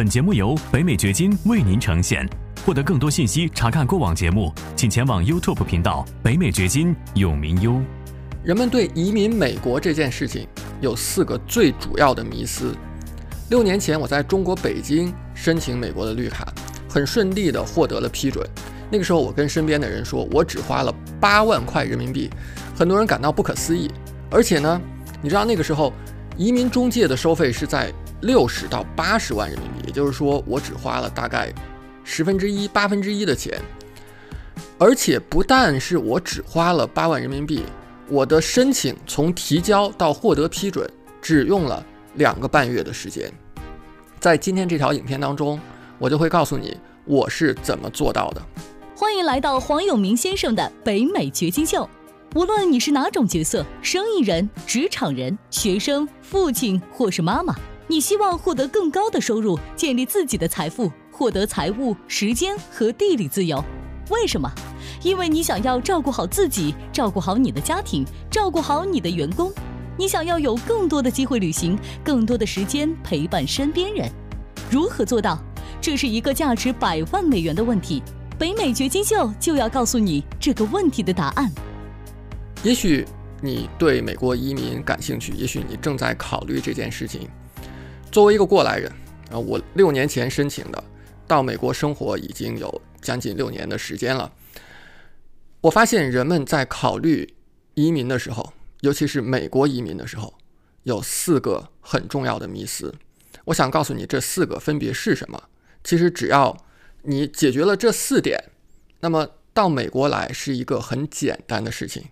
本节目由北美掘金为您呈现。获得更多信息，查看过往节目，请前往 YouTube 频道“北美掘金”永明优。人们对移民美国这件事情有四个最主要的迷思。六年前，我在中国北京申请美国的绿卡，很顺利地获得了批准。那个时候，我跟身边的人说，我只花了八万块人民币，很多人感到不可思议。而且呢，你知道那个时候移民中介的收费是在六十到八十万人民币，也就是说，我只花了大概。十分之一、八分之一的钱，而且不但是我只花了八万人民币，我的申请从提交到获得批准只用了两个半月的时间。在今天这条影片当中，我就会告诉你我是怎么做到的。欢迎来到黄永明先生的北美掘金秀。无论你是哪种角色，生意人、职场人、学生、父亲或是妈妈，你希望获得更高的收入，建立自己的财富。获得财务、时间和地理自由，为什么？因为你想要照顾好自己，照顾好你的家庭，照顾好你的员工。你想要有更多的机会旅行，更多的时间陪伴身边人。如何做到？这是一个价值百万美元的问题。北美掘金秀就要告诉你这个问题的答案。也许你对美国移民感兴趣，也许你正在考虑这件事情。作为一个过来人，啊，我六年前申请的。到美国生活已经有将近六年的时间了，我发现人们在考虑移民的时候，尤其是美国移民的时候，有四个很重要的迷思。我想告诉你，这四个分别是什么？其实只要你解决了这四点，那么到美国来是一个很简单的事情。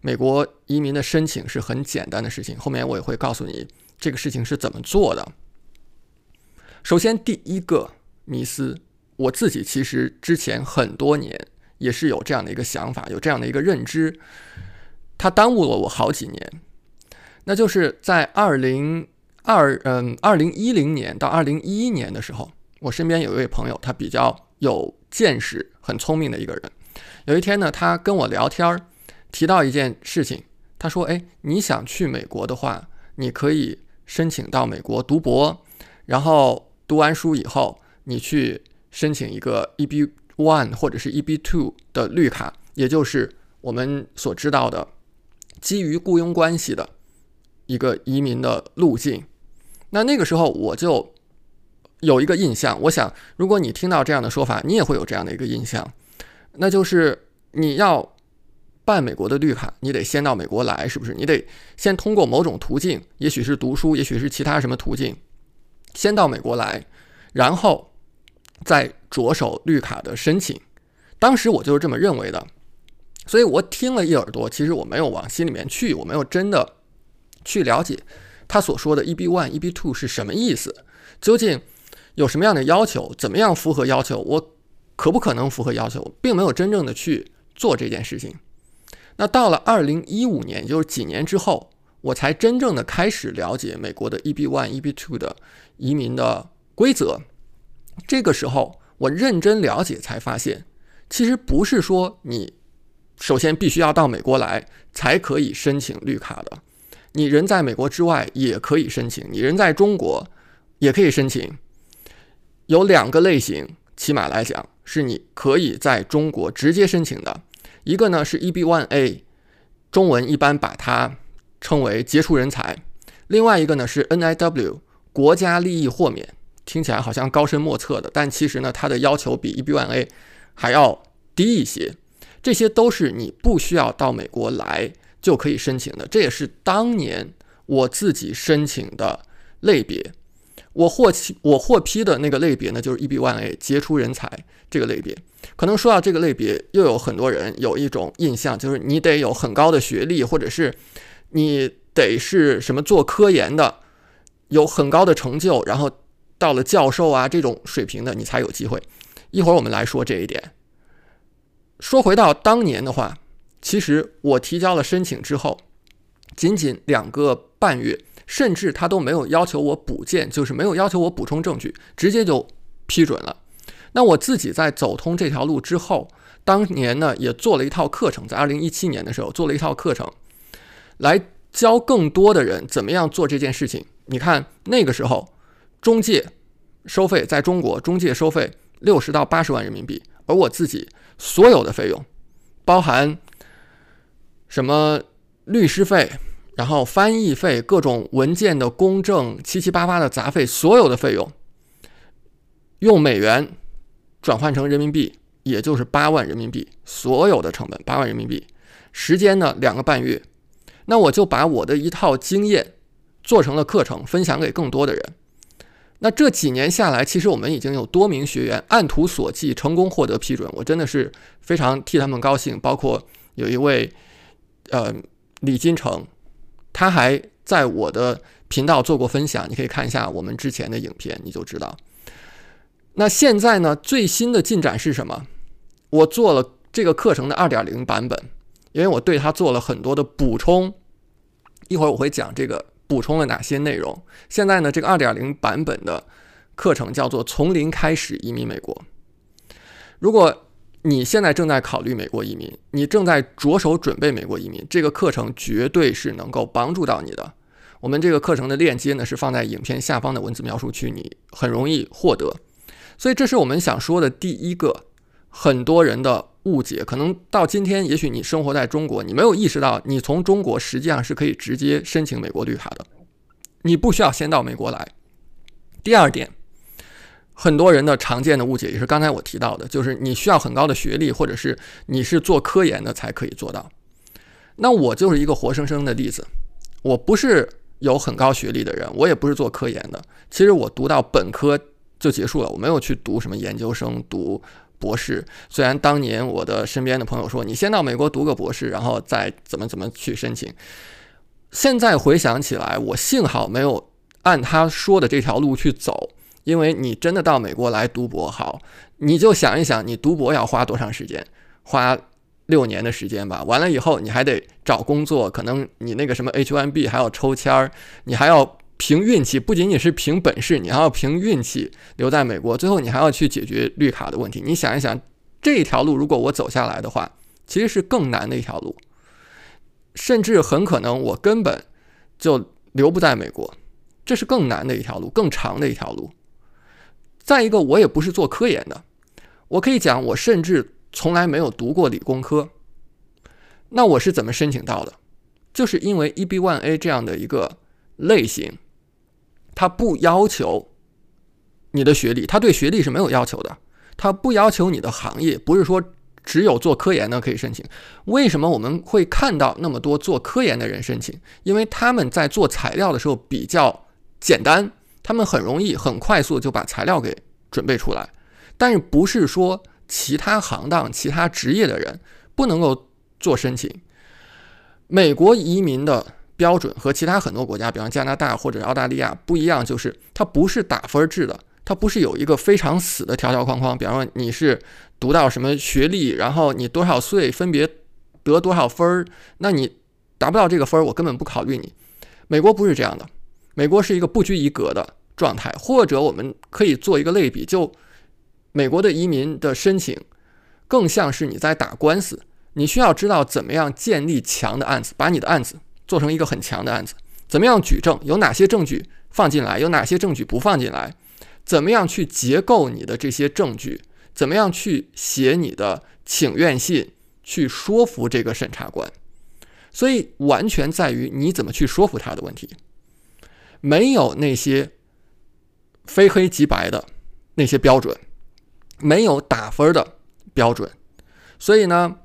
美国移民的申请是很简单的事情，后面我也会告诉你这个事情是怎么做的。首先，第一个。迷思，我自己其实之前很多年也是有这样的一个想法，有这样的一个认知，它耽误了我好几年。那就是在二零二嗯二零一零年到二零一一年的时候，我身边有一位朋友，他比较有见识、很聪明的一个人。有一天呢，他跟我聊天儿，提到一件事情，他说：“哎，你想去美国的话，你可以申请到美国读博，然后读完书以后。”你去申请一个 EB One 或者是 EB Two 的绿卡，也就是我们所知道的基于雇佣关系的一个移民的路径。那那个时候我就有一个印象，我想如果你听到这样的说法，你也会有这样的一个印象，那就是你要办美国的绿卡，你得先到美国来，是不是？你得先通过某种途径，也许是读书，也许是其他什么途径，先到美国来，然后。再着手绿卡的申请，当时我就是这么认为的，所以我听了一耳朵，其实我没有往心里面去，我没有真的去了解他所说的 EB one、EB two 是什么意思，究竟有什么样的要求，怎么样符合要求，我可不可能符合要求，并没有真正的去做这件事情。那到了二零一五年，也就是几年之后，我才真正的开始了解美国的 EB one、EB two 的移民的规则。这个时候，我认真了解才发现，其实不是说你首先必须要到美国来才可以申请绿卡的，你人在美国之外也可以申请，你人在中国也可以申请。有两个类型，起码来讲是你可以在中国直接申请的，一个呢是 EB1A，中文一般把它称为杰出人才，另外一个呢是 NIW，国家利益豁免。听起来好像高深莫测的，但其实呢，它的要求比 EB1A 还要低一些。这些都是你不需要到美国来就可以申请的。这也是当年我自己申请的类别。我获批我获批的那个类别呢，就是 EB1A 杰出人才这个类别。可能说到这个类别，又有很多人有一种印象，就是你得有很高的学历，或者是你得是什么做科研的，有很高的成就，然后。到了教授啊这种水平的，你才有机会。一会儿我们来说这一点。说回到当年的话，其实我提交了申请之后，仅仅两个半月，甚至他都没有要求我补件，就是没有要求我补充证据，直接就批准了。那我自己在走通这条路之后，当年呢也做了一套课程，在二零一七年的时候做了一套课程，来教更多的人怎么样做这件事情。你看那个时候。中介收费在中国中介收费六十到八十万人民币，而我自己所有的费用，包含什么律师费，然后翻译费、各种文件的公证、七七八八的杂费，所有的费用用美元转换成人民币，也就是八万人民币，所有的成本八万人民币，时间呢两个半月，那我就把我的一套经验做成了课程，分享给更多的人。那这几年下来，其实我们已经有多名学员按图索骥，成功获得批准。我真的是非常替他们高兴。包括有一位，呃，李金城，他还在我的频道做过分享，你可以看一下我们之前的影片，你就知道。那现在呢，最新的进展是什么？我做了这个课程的二点零版本，因为我对它做了很多的补充。一会儿我会讲这个。补充了哪些内容？现在呢，这个二点零版本的课程叫做“从零开始移民美国”。如果你现在正在考虑美国移民，你正在着手准备美国移民，这个课程绝对是能够帮助到你的。我们这个课程的链接呢是放在影片下方的文字描述区，你很容易获得。所以，这是我们想说的第一个，很多人的。误解可能到今天，也许你生活在中国，你没有意识到，你从中国实际上是可以直接申请美国绿卡的，你不需要先到美国来。第二点，很多人的常见的误解也是刚才我提到的，就是你需要很高的学历，或者是你是做科研的才可以做到。那我就是一个活生生的例子，我不是有很高学历的人，我也不是做科研的，其实我读到本科就结束了，我没有去读什么研究生读。博士，虽然当年我的身边的朋友说你先到美国读个博士，然后再怎么怎么去申请。现在回想起来，我幸好没有按他说的这条路去走，因为你真的到美国来读博，好，你就想一想，你读博要花多长时间？花六年的时间吧。完了以后，你还得找工作，可能你那个什么 H1B 还要抽签儿，你还要。凭运气，不仅仅是凭本事，你还要凭运气留在美国。最后，你还要去解决绿卡的问题。你想一想，这条路如果我走下来的话，其实是更难的一条路，甚至很可能我根本就留不在美国。这是更难的一条路，更长的一条路。再一个，我也不是做科研的，我可以讲，我甚至从来没有读过理工科。那我是怎么申请到的？就是因为 EB1A 这样的一个类型。它不要求你的学历，它对学历是没有要求的。它不要求你的行业，不是说只有做科研的可以申请。为什么我们会看到那么多做科研的人申请？因为他们在做材料的时候比较简单，他们很容易、很快速就把材料给准备出来。但是不是说其他行当、其他职业的人不能够做申请？美国移民的。标准和其他很多国家，比方加拿大或者澳大利亚不一样，就是它不是打分制的，它不是有一个非常死的条条框框。比方说你是读到什么学历，然后你多少岁分别得多少分儿，那你达不到这个分儿，我根本不考虑你。美国不是这样的，美国是一个不拘一格的状态，或者我们可以做一个类比，就美国的移民的申请更像是你在打官司，你需要知道怎么样建立强的案子，把你的案子。做成一个很强的案子，怎么样举证？有哪些证据放进来？有哪些证据不放进来？怎么样去结构你的这些证据？怎么样去写你的请愿信，去说服这个审查官？所以完全在于你怎么去说服他的问题，没有那些非黑即白的那些标准，没有打分的标准。所以呢，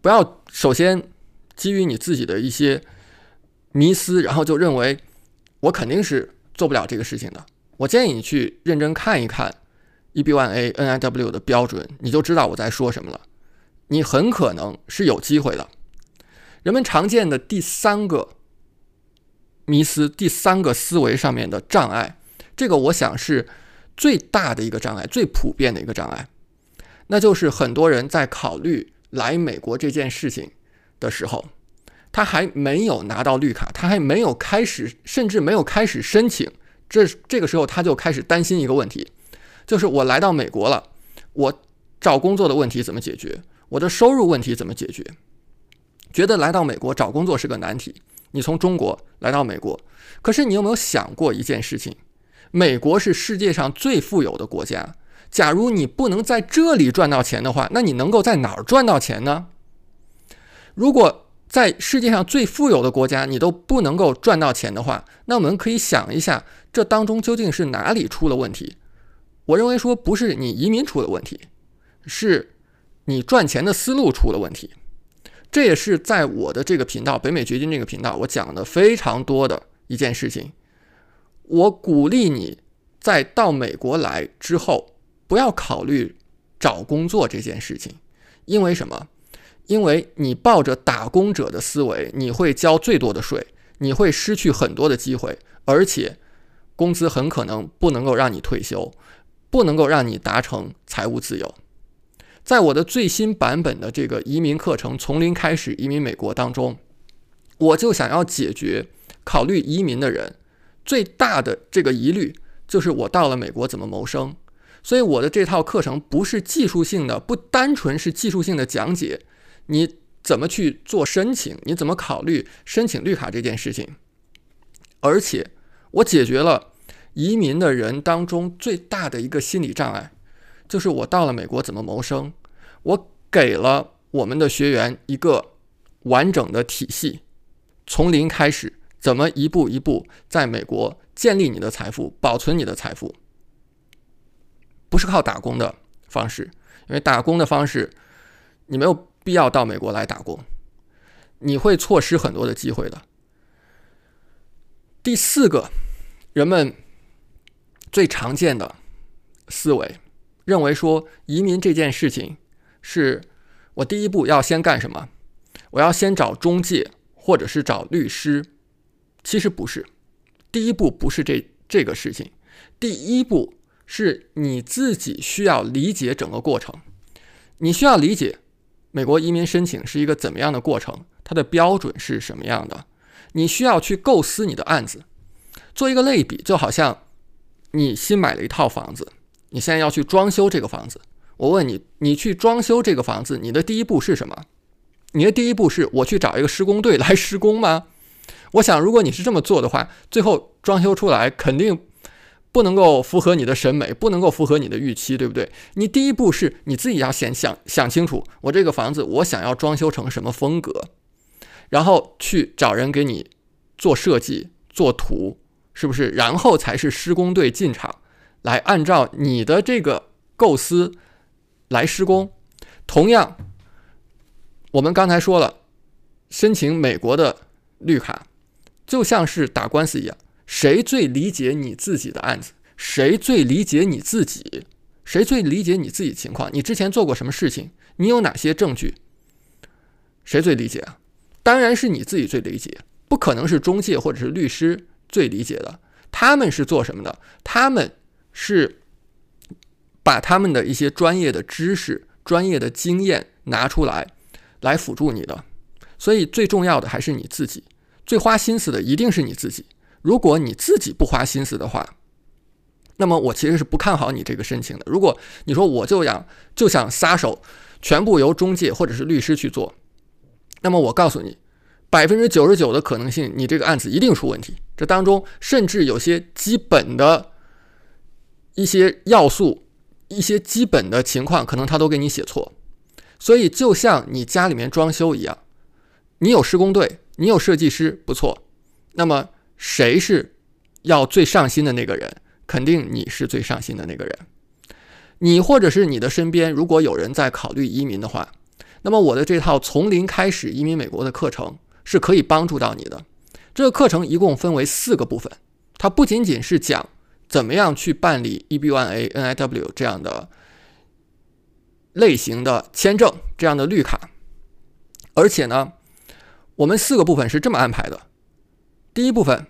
不要首先基于你自己的一些。迷思，然后就认为我肯定是做不了这个事情的。我建议你去认真看一看 EB1A NIW 的标准，你就知道我在说什么了。你很可能是有机会的。人们常见的第三个迷思，第三个思维上面的障碍，这个我想是最大的一个障碍，最普遍的一个障碍，那就是很多人在考虑来美国这件事情的时候。他还没有拿到绿卡，他还没有开始，甚至没有开始申请。这这个时候他就开始担心一个问题，就是我来到美国了，我找工作的问题怎么解决？我的收入问题怎么解决？觉得来到美国找工作是个难题。你从中国来到美国，可是你有没有想过一件事情？美国是世界上最富有的国家。假如你不能在这里赚到钱的话，那你能够在哪儿赚到钱呢？如果在世界上最富有的国家你都不能够赚到钱的话，那我们可以想一下，这当中究竟是哪里出了问题？我认为说不是你移民出了问题，是你赚钱的思路出了问题。这也是在我的这个频道北美掘金这个频道我讲的非常多的一件事情。我鼓励你在到美国来之后。不要考虑找工作这件事情，因为什么？因为你抱着打工者的思维，你会交最多的税，你会失去很多的机会，而且工资很可能不能够让你退休，不能够让你达成财务自由。在我的最新版本的这个移民课程《从零开始移民美国》当中，我就想要解决考虑移民的人最大的这个疑虑，就是我到了美国怎么谋生。所以我的这套课程不是技术性的，不单纯是技术性的讲解，你怎么去做申请，你怎么考虑申请绿卡这件事情，而且我解决了移民的人当中最大的一个心理障碍，就是我到了美国怎么谋生，我给了我们的学员一个完整的体系，从零开始，怎么一步一步在美国建立你的财富，保存你的财富。不是靠打工的方式，因为打工的方式，你没有必要到美国来打工，你会错失很多的机会的。第四个，人们最常见的思维，认为说移民这件事情是我第一步要先干什么？我要先找中介或者是找律师，其实不是，第一步不是这这个事情，第一步。是你自己需要理解整个过程，你需要理解美国移民申请是一个怎么样的过程，它的标准是什么样的。你需要去构思你的案子，做一个类比，就好像你新买了一套房子，你现在要去装修这个房子。我问你，你去装修这个房子，你的第一步是什么？你的第一步是我去找一个施工队来施工吗？我想，如果你是这么做的话，最后装修出来肯定。不能够符合你的审美，不能够符合你的预期，对不对？你第一步是你自己要先想想清楚，我这个房子我想要装修成什么风格，然后去找人给你做设计、做图，是不是？然后才是施工队进场来按照你的这个构思来施工。同样，我们刚才说了，申请美国的绿卡就像是打官司一样。谁最理解你自己的案子？谁最理解你自己？谁最理解你自己情况？你之前做过什么事情？你有哪些证据？谁最理解啊？当然是你自己最理解，不可能是中介或者是律师最理解的。他们是做什么的？他们是把他们的一些专业的知识、专业的经验拿出来，来辅助你的。所以最重要的还是你自己，最花心思的一定是你自己。如果你自己不花心思的话，那么我其实是不看好你这个申请的。如果你说我就想就想撒手，全部由中介或者是律师去做，那么我告诉你，百分之九十九的可能性，你这个案子一定出问题。这当中甚至有些基本的一些要素、一些基本的情况，可能他都给你写错。所以就像你家里面装修一样，你有施工队，你有设计师，不错。那么谁是要最上心的那个人？肯定你是最上心的那个人。你或者是你的身边，如果有人在考虑移民的话，那么我的这套从零开始移民美国的课程是可以帮助到你的。这个课程一共分为四个部分，它不仅仅是讲怎么样去办理 EB1A、NIW 这样的类型的签证、这样的绿卡，而且呢，我们四个部分是这么安排的。第一部分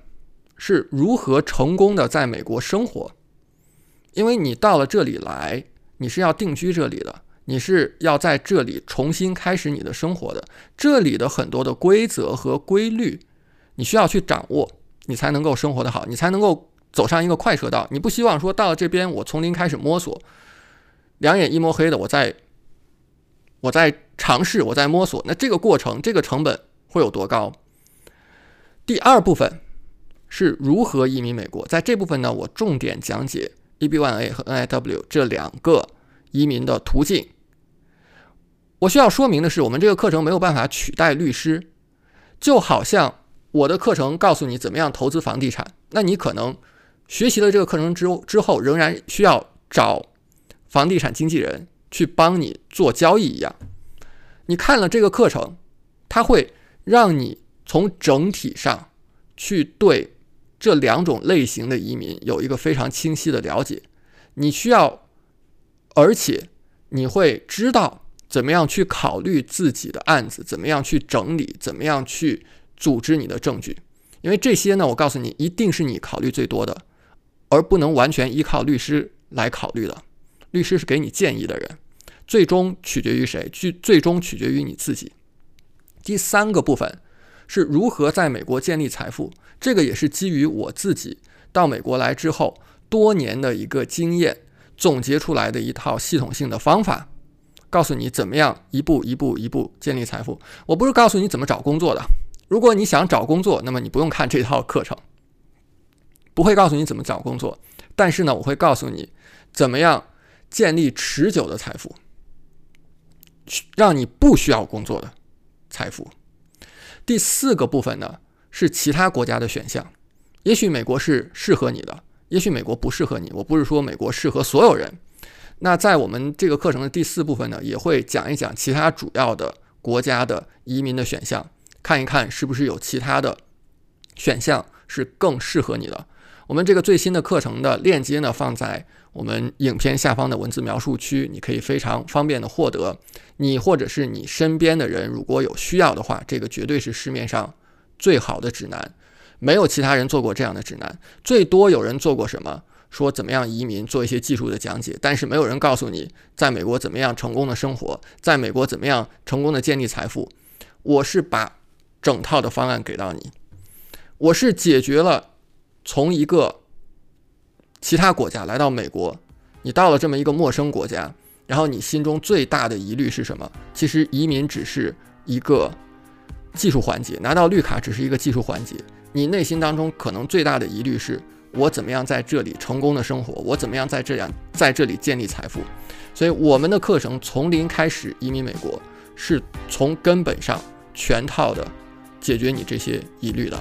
是如何成功的在美国生活，因为你到了这里来，你是要定居这里的，你是要在这里重新开始你的生活的。这里的很多的规则和规律，你需要去掌握，你才能够生活的好，你才能够走上一个快车道。你不希望说到了这边，我从零开始摸索，两眼一摸黑的，我在我在尝试，我在摸索，那这个过程，这个成本会有多高？第二部分是如何移民美国。在这部分呢，我重点讲解 EB1A 和 NIW 这两个移民的途径。我需要说明的是，我们这个课程没有办法取代律师，就好像我的课程告诉你怎么样投资房地产，那你可能学习了这个课程之之后，仍然需要找房地产经纪人去帮你做交易一样。你看了这个课程，它会让你从整体上去对这两种类型的移民有一个非常清晰的了解。你需要，而且你会知道。怎么样去考虑自己的案子？怎么样去整理？怎么样去组织你的证据？因为这些呢，我告诉你，一定是你考虑最多的，而不能完全依靠律师来考虑的。律师是给你建议的人，最终取决于谁？最最终取决于你自己。第三个部分是如何在美国建立财富，这个也是基于我自己到美国来之后多年的一个经验总结出来的一套系统性的方法。告诉你怎么样一步一步一步建立财富。我不是告诉你怎么找工作的。如果你想找工作，那么你不用看这套课程，不会告诉你怎么找工作。但是呢，我会告诉你怎么样建立持久的财富，让你不需要工作的财富。第四个部分呢是其他国家的选项。也许美国是适合你的，也许美国不适合你。我不是说美国适合所有人。那在我们这个课程的第四部分呢，也会讲一讲其他主要的国家的移民的选项，看一看是不是有其他的选项是更适合你的。我们这个最新的课程的链接呢，放在我们影片下方的文字描述区，你可以非常方便的获得。你或者是你身边的人如果有需要的话，这个绝对是市面上最好的指南，没有其他人做过这样的指南，最多有人做过什么？说怎么样移民，做一些技术的讲解，但是没有人告诉你在美国怎么样成功的生活，在美国怎么样成功的建立财富。我是把整套的方案给到你，我是解决了从一个其他国家来到美国，你到了这么一个陌生国家，然后你心中最大的疑虑是什么？其实移民只是一个技术环节，拿到绿卡只是一个技术环节，你内心当中可能最大的疑虑是。我怎么样在这里成功的生活？我怎么样在这样在这里建立财富？所以我们的课程从零开始移民美国，是从根本上全套的解决你这些疑虑的。